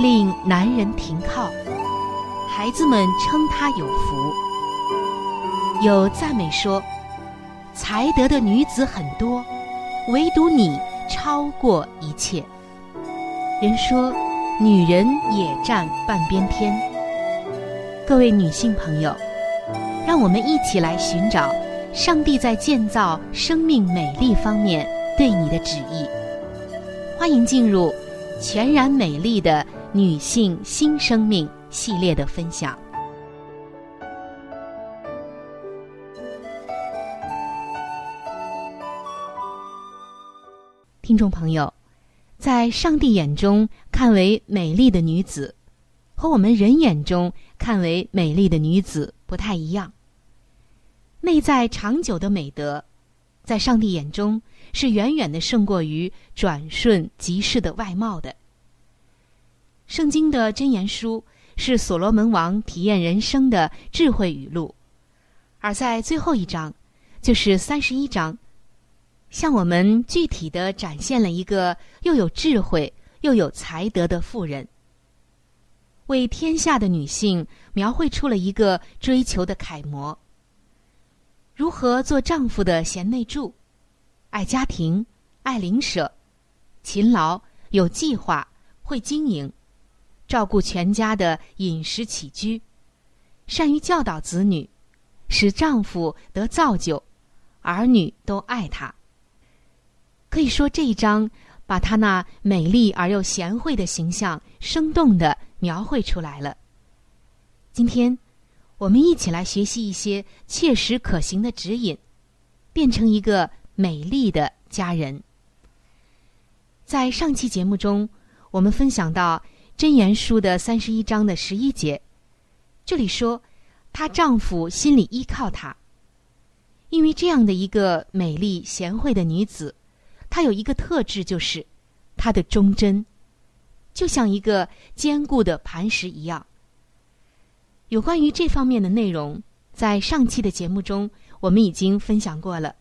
令男人停靠，孩子们称他有福。有赞美说，才德的女子很多，唯独你超过一切。人说，女人也占半边天。各位女性朋友，让我们一起来寻找上帝在建造生命美丽方面对你的旨意。欢迎进入全然美丽的。女性新生命系列的分享，听众朋友，在上帝眼中看为美丽的女子，和我们人眼中看为美丽的女子不太一样。内在长久的美德，在上帝眼中是远远的胜过于转瞬即逝的外貌的。圣经的箴言书是所罗门王体验人生的智慧语录，而在最后一章，就是三十一章，向我们具体的展现了一个又有智慧又有才德的妇人，为天下的女性描绘出了一个追求的楷模。如何做丈夫的贤内助，爱家庭，爱邻舍，勤劳，有计划，会经营。照顾全家的饮食起居，善于教导子女，使丈夫得造就，儿女都爱她。可以说这一章把她那美丽而又贤惠的形象生动的描绘出来了。今天，我们一起来学习一些切实可行的指引，变成一个美丽的家人。在上期节目中，我们分享到。箴言书的三十一章的十一节，这里说，她丈夫心里依靠她，因为这样的一个美丽贤惠的女子，她有一个特质，就是她的忠贞，就像一个坚固的磐石一样。有关于这方面的内容，在上期的节目中我们已经分享过了。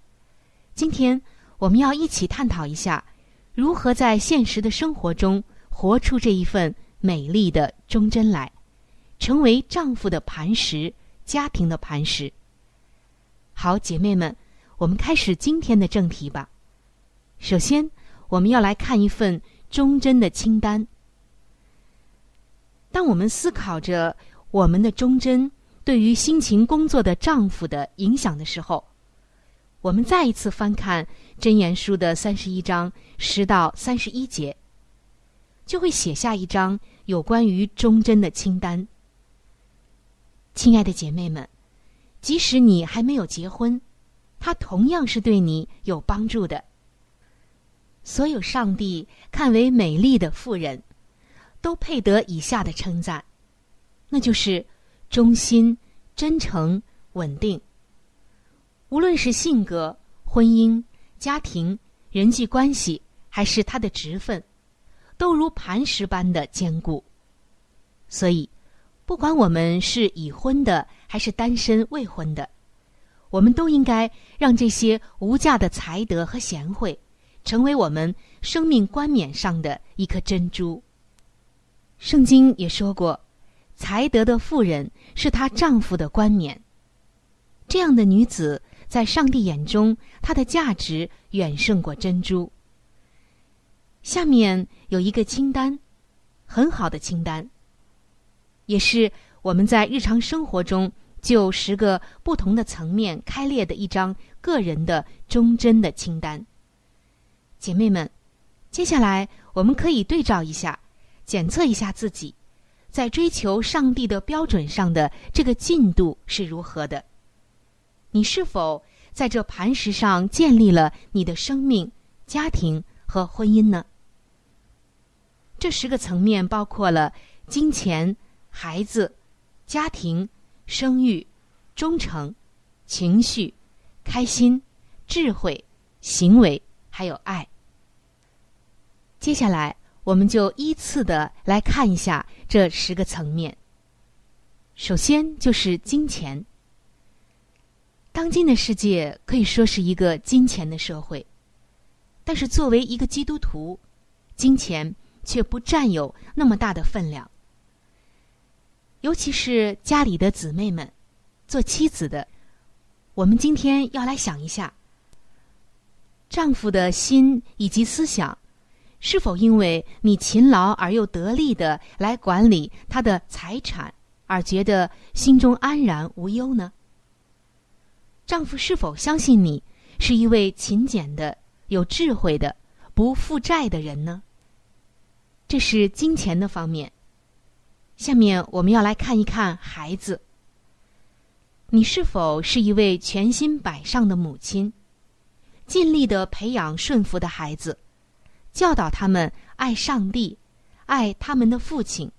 今天我们要一起探讨一下，如何在现实的生活中活出这一份。美丽的忠贞来，成为丈夫的磐石，家庭的磐石。好，姐妹们，我们开始今天的正题吧。首先，我们要来看一份忠贞的清单。当我们思考着我们的忠贞对于辛勤工作的丈夫的影响的时候，我们再一次翻看《箴言书》的三十一章十到三十一节，就会写下一张有关于忠贞的清单。亲爱的姐妹们，即使你还没有结婚，他同样是对你有帮助的。所有上帝看为美丽的妇人，都配得以下的称赞，那就是忠心、真诚、稳定。无论是性格、婚姻、家庭、人际关系，还是他的职分，都如磐石般的坚固。所以，不管我们是已婚的还是单身未婚的，我们都应该让这些无价的才德和贤惠。成为我们生命冠冕上的一颗珍珠。圣经也说过，才德的妇人是她丈夫的冠冕。这样的女子在上帝眼中，她的价值远胜过珍珠。下面有一个清单，很好的清单，也是我们在日常生活中就十个不同的层面开列的一张个人的忠贞的清单。姐妹们，接下来我们可以对照一下，检测一下自己在追求上帝的标准上的这个进度是如何的。你是否在这磐石上建立了你的生命、家庭和婚姻呢？这十个层面包括了金钱、孩子、家庭、生育、忠诚、情绪、开心、智慧、行为。还有爱。接下来，我们就依次的来看一下这十个层面。首先就是金钱。当今的世界可以说是一个金钱的社会，但是作为一个基督徒，金钱却不占有那么大的分量。尤其是家里的姊妹们，做妻子的，我们今天要来想一下。丈夫的心以及思想，是否因为你勤劳而又得力的来管理他的财产，而觉得心中安然无忧呢？丈夫是否相信你是一位勤俭的、有智慧的、不负债的人呢？这是金钱的方面。下面我们要来看一看孩子，你是否是一位全心摆上的母亲？尽力的培养顺服的孩子，教导他们爱上帝，爱他们的父亲，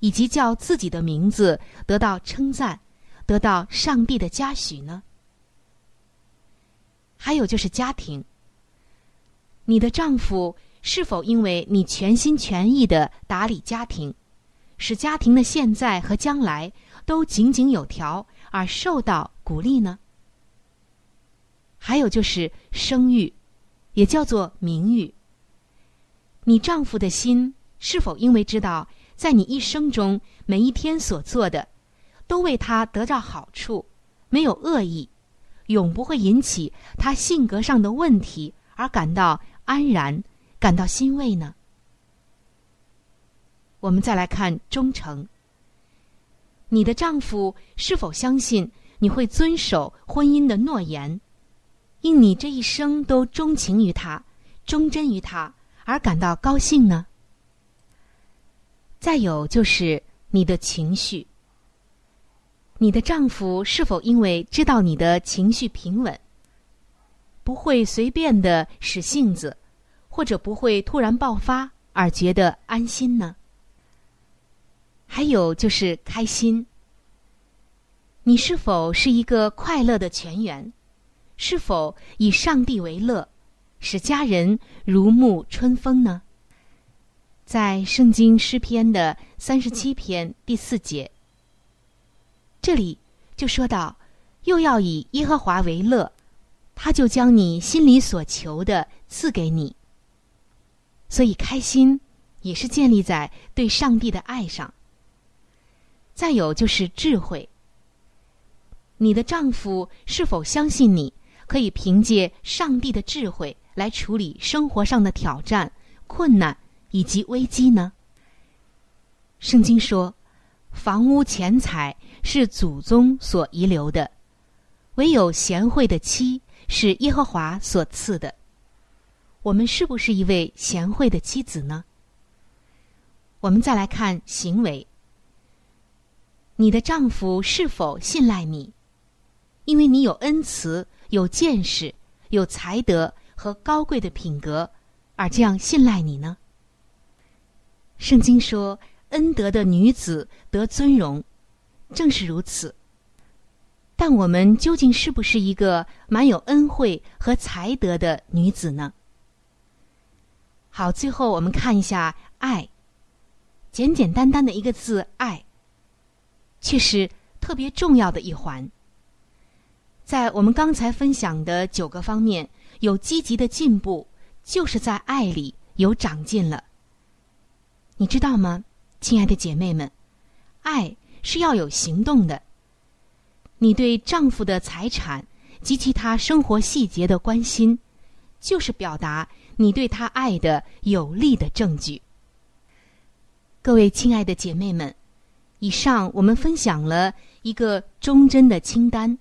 以及叫自己的名字得到称赞，得到上帝的嘉许呢？还有就是家庭，你的丈夫是否因为你全心全意的打理家庭，使家庭的现在和将来都井井有条而受到鼓励呢？还有就是声誉，也叫做名誉。你丈夫的心是否因为知道，在你一生中每一天所做的，都为他得到好处，没有恶意，永不会引起他性格上的问题而感到安然、感到欣慰呢？我们再来看忠诚。你的丈夫是否相信你会遵守婚姻的诺言？因你这一生都钟情于他，忠贞于他，而感到高兴呢？再有就是你的情绪，你的丈夫是否因为知道你的情绪平稳，不会随便的使性子，或者不会突然爆发而觉得安心呢？还有就是开心，你是否是一个快乐的全员？是否以上帝为乐，使家人如沐春风呢？在圣经诗篇的三十七篇第四节，这里就说到：又要以耶和华为乐，他就将你心里所求的赐给你。所以开心也是建立在对上帝的爱上。再有就是智慧，你的丈夫是否相信你？可以凭借上帝的智慧来处理生活上的挑战、困难以及危机呢？圣经说：“房屋钱财是祖宗所遗留的，唯有贤惠的妻是耶和华所赐的。我们是不是一位贤惠的妻子呢？我们再来看行为。你的丈夫是否信赖你？因为你有恩慈、有见识、有才德和高贵的品格，而这样信赖你呢？圣经说：“恩德的女子得尊荣。”正是如此。但我们究竟是不是一个满有恩惠和才德的女子呢？好，最后我们看一下“爱”，简简单单的一个字“爱”。却是特别重要的一环。在我们刚才分享的九个方面，有积极的进步，就是在爱里有长进了。你知道吗，亲爱的姐妹们？爱是要有行动的。你对丈夫的财产及其他生活细节的关心，就是表达你对他爱的有力的证据。各位亲爱的姐妹们。以上我们分享了一个忠贞的清单，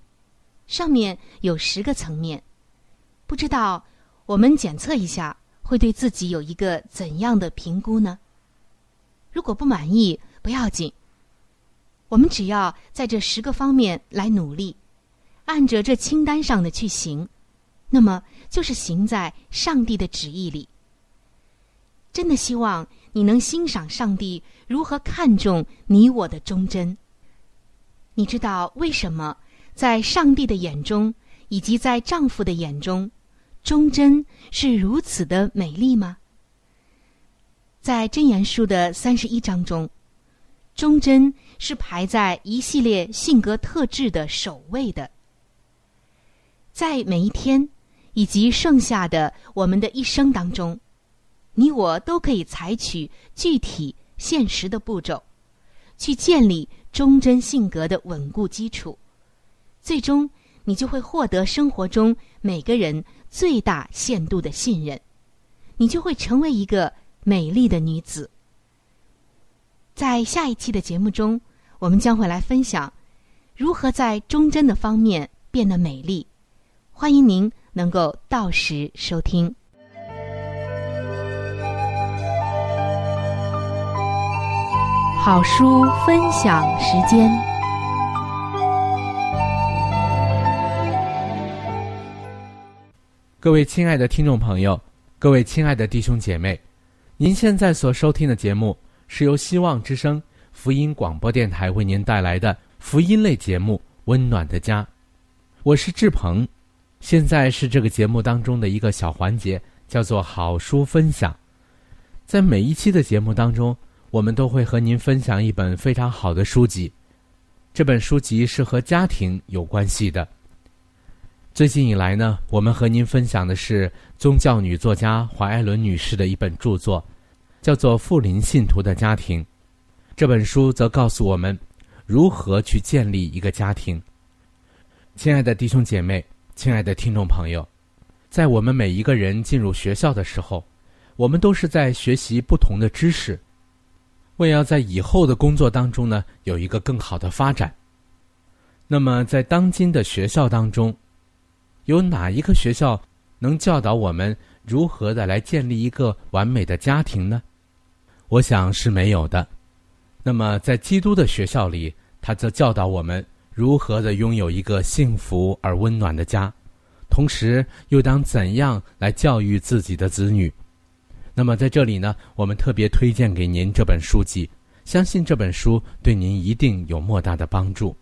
上面有十个层面，不知道我们检测一下会对自己有一个怎样的评估呢？如果不满意不要紧，我们只要在这十个方面来努力，按着这清单上的去行，那么就是行在上帝的旨意里。真的希望你能欣赏上帝。如何看重你我的忠贞？你知道为什么在上帝的眼中，以及在丈夫的眼中，忠贞是如此的美丽吗？在箴言书的三十一章中，忠贞是排在一系列性格特质的首位的。在每一天以及剩下的我们的一生当中，你我都可以采取具体。现实的步骤，去建立忠贞性格的稳固基础，最终你就会获得生活中每个人最大限度的信任，你就会成为一个美丽的女子。在下一期的节目中，我们将会来分享如何在忠贞的方面变得美丽。欢迎您能够到时收听。好书分享时间。各位亲爱的听众朋友，各位亲爱的弟兄姐妹，您现在所收听的节目是由希望之声福音广播电台为您带来的福音类节目《温暖的家》，我是志鹏。现在是这个节目当中的一个小环节，叫做好书分享。在每一期的节目当中。我们都会和您分享一本非常好的书籍，这本书籍是和家庭有关系的。最近以来呢，我们和您分享的是宗教女作家华艾伦女士的一本著作，叫做《富林信徒的家庭》。这本书则告诉我们如何去建立一个家庭。亲爱的弟兄姐妹，亲爱的听众朋友，在我们每一个人进入学校的时候，我们都是在学习不同的知识。为要在以后的工作当中呢有一个更好的发展，那么在当今的学校当中，有哪一个学校能教导我们如何的来建立一个完美的家庭呢？我想是没有的。那么在基督的学校里，他则教导我们如何的拥有一个幸福而温暖的家，同时又当怎样来教育自己的子女。那么在这里呢，我们特别推荐给您这本书籍，相信这本书对您一定有莫大的帮助。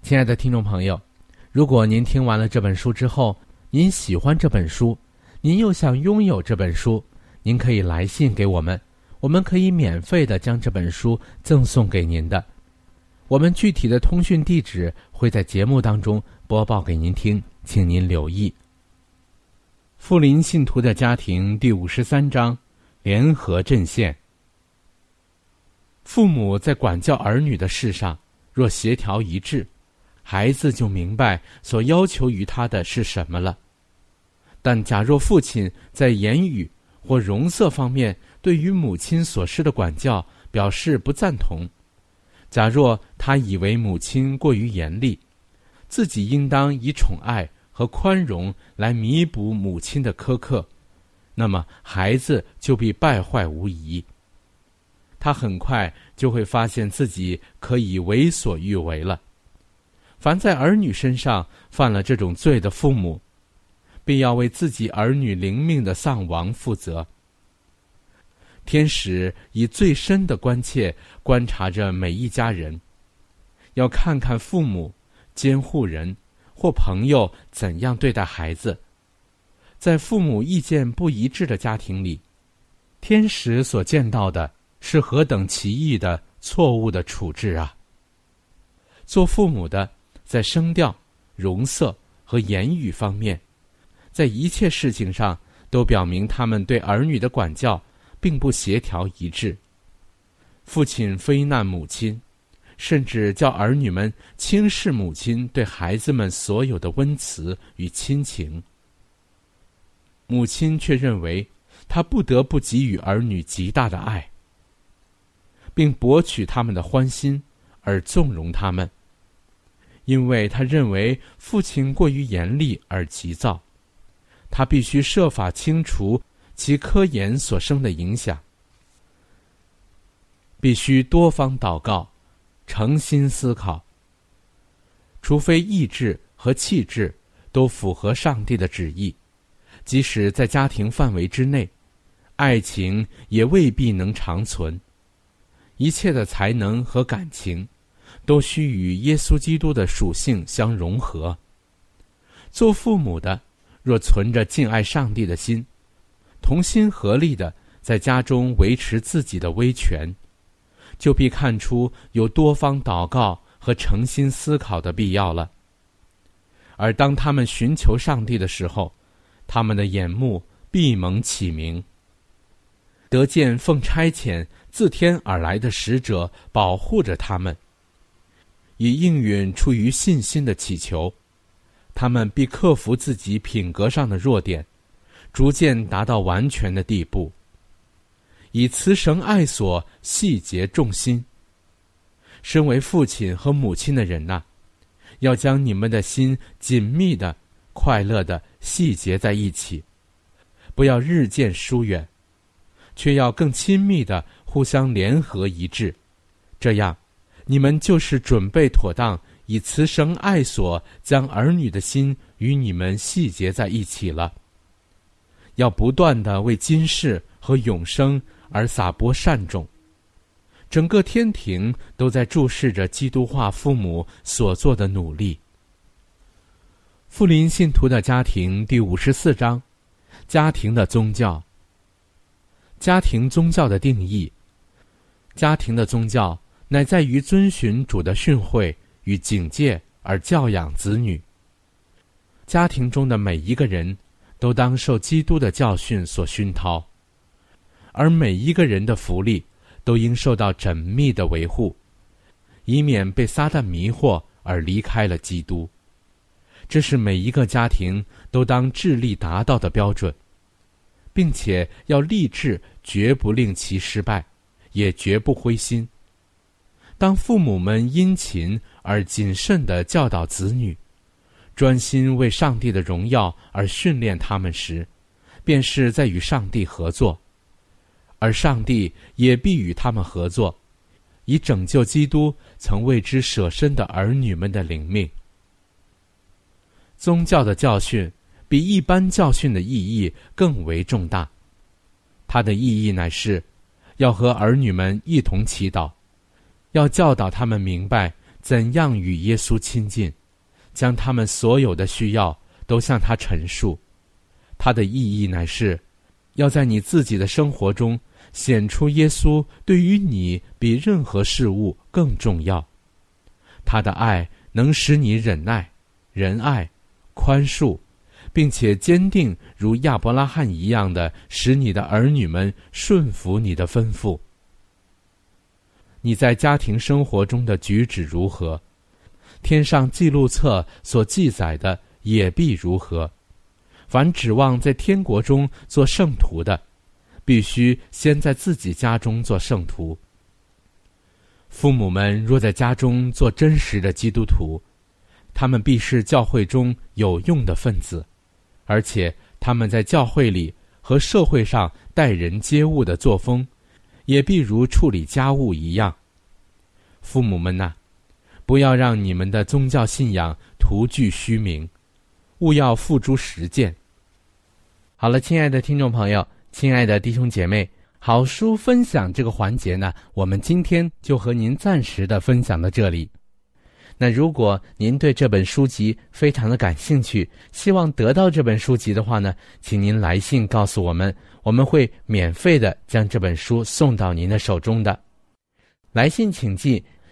亲爱的听众朋友，如果您听完了这本书之后，您喜欢这本书，您又想拥有这本书，您可以来信给我们，我们可以免费的将这本书赠送给您的。我们具体的通讯地址会在节目当中播报给您听，请您留意。富林信徒的家庭第五十三章：联合阵线。父母在管教儿女的事上，若协调一致，孩子就明白所要求于他的是什么了。但假若父亲在言语或容色方面对于母亲所施的管教表示不赞同，假若他以为母亲过于严厉，自己应当以宠爱和宽容来弥补母亲的苛刻，那么孩子就必败坏无疑。他很快就会发现自己可以为所欲为了。凡在儿女身上犯了这种罪的父母，必要为自己儿女灵命的丧亡负责。天使以最深的关切观察着每一家人，要看看父母、监护人或朋友怎样对待孩子。在父母意见不一致的家庭里，天使所见到的是何等奇异的错误的处置啊！做父母的。在声调、容色和言语方面，在一切事情上都表明他们对儿女的管教并不协调一致。父亲非难母亲，甚至叫儿女们轻视母亲对孩子们所有的温慈与亲情。母亲却认为他不得不给予儿女极大的爱，并博取他们的欢心而纵容他们。因为他认为父亲过于严厉而急躁，他必须设法清除其科研所生的影响，必须多方祷告，诚心思考。除非意志和气质都符合上帝的旨意，即使在家庭范围之内，爱情也未必能长存。一切的才能和感情。都需与耶稣基督的属性相融合。做父母的，若存着敬爱上帝的心，同心合力的在家中维持自己的威权，就必看出有多方祷告和诚心思考的必要了。而当他们寻求上帝的时候，他们的眼目闭蒙启明，得见奉差遣自天而来的使者保护着他们。以应允出于信心的祈求，他们必克服自己品格上的弱点，逐渐达到完全的地步。以慈绳爱索，细节重心。身为父亲和母亲的人呐，要将你们的心紧密的、快乐的细结在一起，不要日渐疏远，却要更亲密的互相联合一致，这样。你们就是准备妥当，以慈绳爱所将儿女的心与你们细结在一起了。要不断的为今世和永生而撒播善种。整个天庭都在注视着基督化父母所做的努力。富林信徒的家庭第五十四章：家庭的宗教。家庭宗教的定义。家庭的宗教。乃在于遵循主的训诲与警戒而教养子女。家庭中的每一个人都当受基督的教训所熏陶，而每一个人的福利都应受到缜密的维护，以免被撒旦迷惑而离开了基督。这是每一个家庭都当致力达到的标准，并且要立志绝不令其失败，也绝不灰心。当父母们殷勤而谨慎地教导子女，专心为上帝的荣耀而训练他们时，便是在与上帝合作，而上帝也必与他们合作，以拯救基督曾为之舍身的儿女们的灵命。宗教的教训比一般教训的意义更为重大，它的意义乃是，要和儿女们一同祈祷。要教导他们明白怎样与耶稣亲近，将他们所有的需要都向他陈述。他的意义乃是，要在你自己的生活中显出耶稣对于你比任何事物更重要。他的爱能使你忍耐、仁爱、宽恕，并且坚定如亚伯拉罕一样的使你的儿女们顺服你的吩咐。你在家庭生活中的举止如何？天上记录册所记载的也必如何。凡指望在天国中做圣徒的，必须先在自己家中做圣徒。父母们若在家中做真实的基督徒，他们必是教会中有用的分子，而且他们在教会里和社会上待人接物的作风，也必如处理家务一样。父母们呐，不要让你们的宗教信仰徒具虚名，勿要付诸实践。好了，亲爱的听众朋友，亲爱的弟兄姐妹，好书分享这个环节呢，我们今天就和您暂时的分享到这里。那如果您对这本书籍非常的感兴趣，希望得到这本书籍的话呢，请您来信告诉我们，我们会免费的将这本书送到您的手中的。来信请寄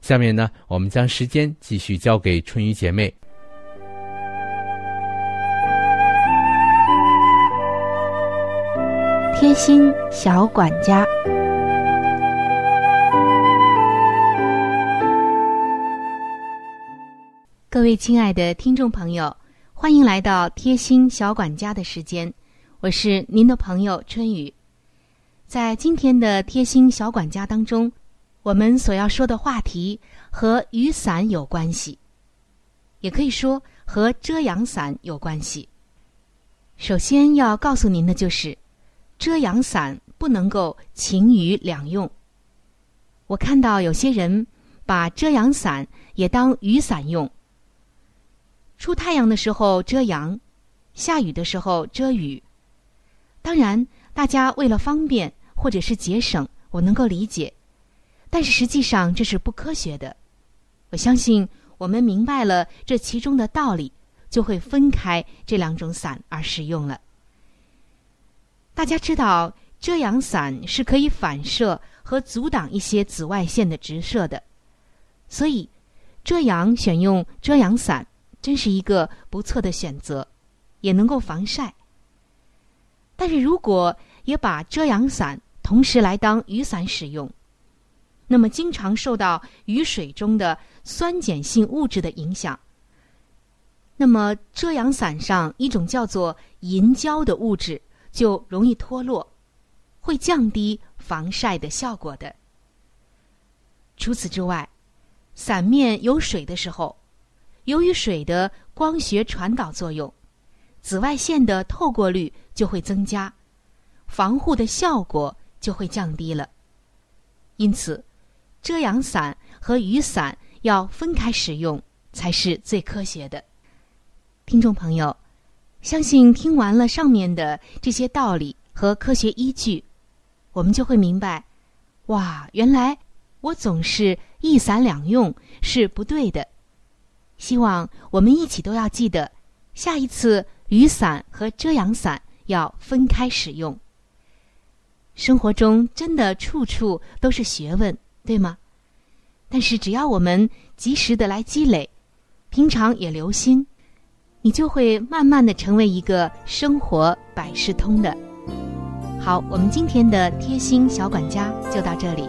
下面呢，我们将时间继续交给春雨姐妹。贴心小管家，各位亲爱的听众朋友。欢迎来到贴心小管家的时间，我是您的朋友春雨。在今天的贴心小管家当中，我们所要说的话题和雨伞有关系，也可以说和遮阳伞有关系。首先要告诉您的就是，遮阳伞不能够晴雨两用。我看到有些人把遮阳伞也当雨伞用。出太阳的时候遮阳，下雨的时候遮雨。当然，大家为了方便或者是节省，我能够理解。但是实际上这是不科学的。我相信我们明白了这其中的道理，就会分开这两种伞而使用了。大家知道，遮阳伞是可以反射和阻挡一些紫外线的直射的，所以遮阳选用遮阳伞。真是一个不错的选择，也能够防晒。但是如果也把遮阳伞同时来当雨伞使用，那么经常受到雨水中的酸碱性物质的影响，那么遮阳伞上一种叫做银胶的物质就容易脱落，会降低防晒的效果的。除此之外，伞面有水的时候。由于水的光学传导作用，紫外线的透过率就会增加，防护的效果就会降低了。因此，遮阳伞和雨伞要分开使用才是最科学的。听众朋友，相信听完了上面的这些道理和科学依据，我们就会明白：哇，原来我总是一伞两用是不对的。希望我们一起都要记得，下一次雨伞和遮阳伞要分开使用。生活中真的处处都是学问，对吗？但是只要我们及时的来积累，平常也留心，你就会慢慢的成为一个生活百事通的。好，我们今天的贴心小管家就到这里。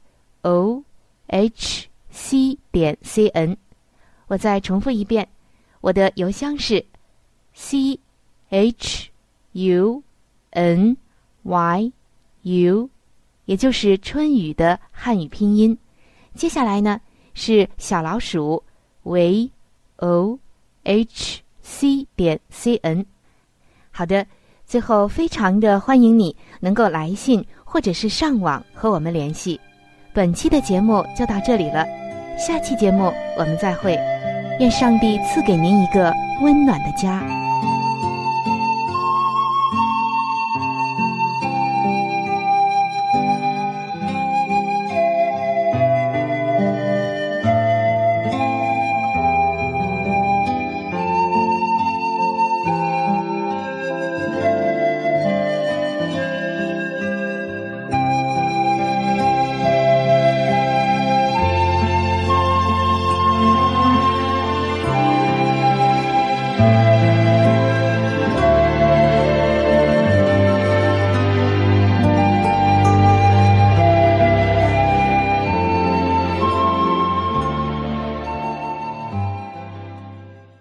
O h c 点 c n，我再重复一遍，我的邮箱是 c h u n y u，也就是春雨的汉语拼音。接下来呢是小老鼠 v o h c 点 c n。好的，最后非常的欢迎你能够来信或者是上网和我们联系。本期的节目就到这里了，下期节目我们再会，愿上帝赐给您一个温暖的家。